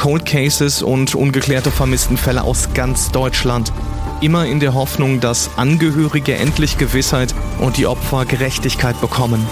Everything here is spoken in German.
Cold Cases und ungeklärte Vermisstenfälle aus ganz Deutschland. Immer in der Hoffnung, dass Angehörige endlich Gewissheit und die Opfer Gerechtigkeit bekommen.